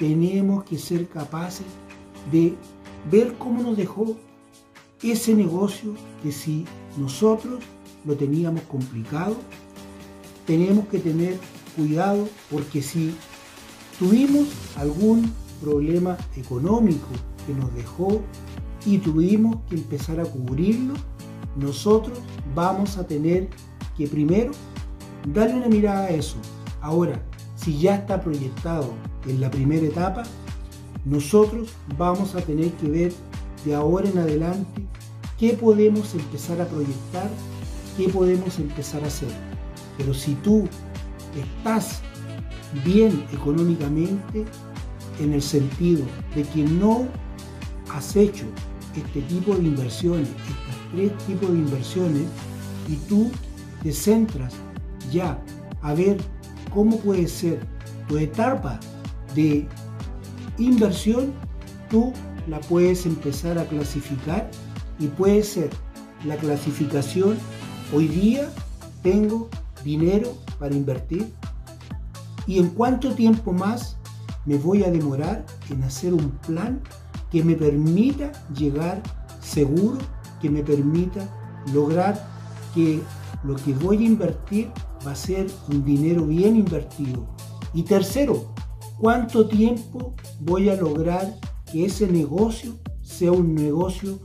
tenemos que ser capaces de ver cómo nos dejó ese negocio que si nosotros lo teníamos complicado, tenemos que tener cuidado porque si tuvimos algún problema económico que nos dejó y tuvimos que empezar a cubrirlo, nosotros vamos a tener que primero darle una mirada a eso. Ahora, si ya está proyectado en la primera etapa, nosotros vamos a tener que ver de ahora en adelante qué podemos empezar a proyectar, qué podemos empezar a hacer. Pero si tú estás bien económicamente, en el sentido de que no has hecho este tipo de inversiones, estos tres tipos de inversiones, y tú te centras ya a ver cómo puede ser tu etapa de inversión, tú la puedes empezar a clasificar y puede ser la clasificación, hoy día tengo dinero para invertir y en cuánto tiempo más me voy a demorar en hacer un plan que me permita llegar seguro, que me permita lograr que lo que voy a invertir va a ser un dinero bien invertido. Y tercero, ¿cuánto tiempo voy a lograr que ese negocio sea un negocio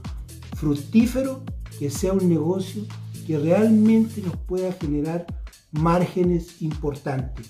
fructífero, que sea un negocio que realmente nos pueda generar márgenes importantes?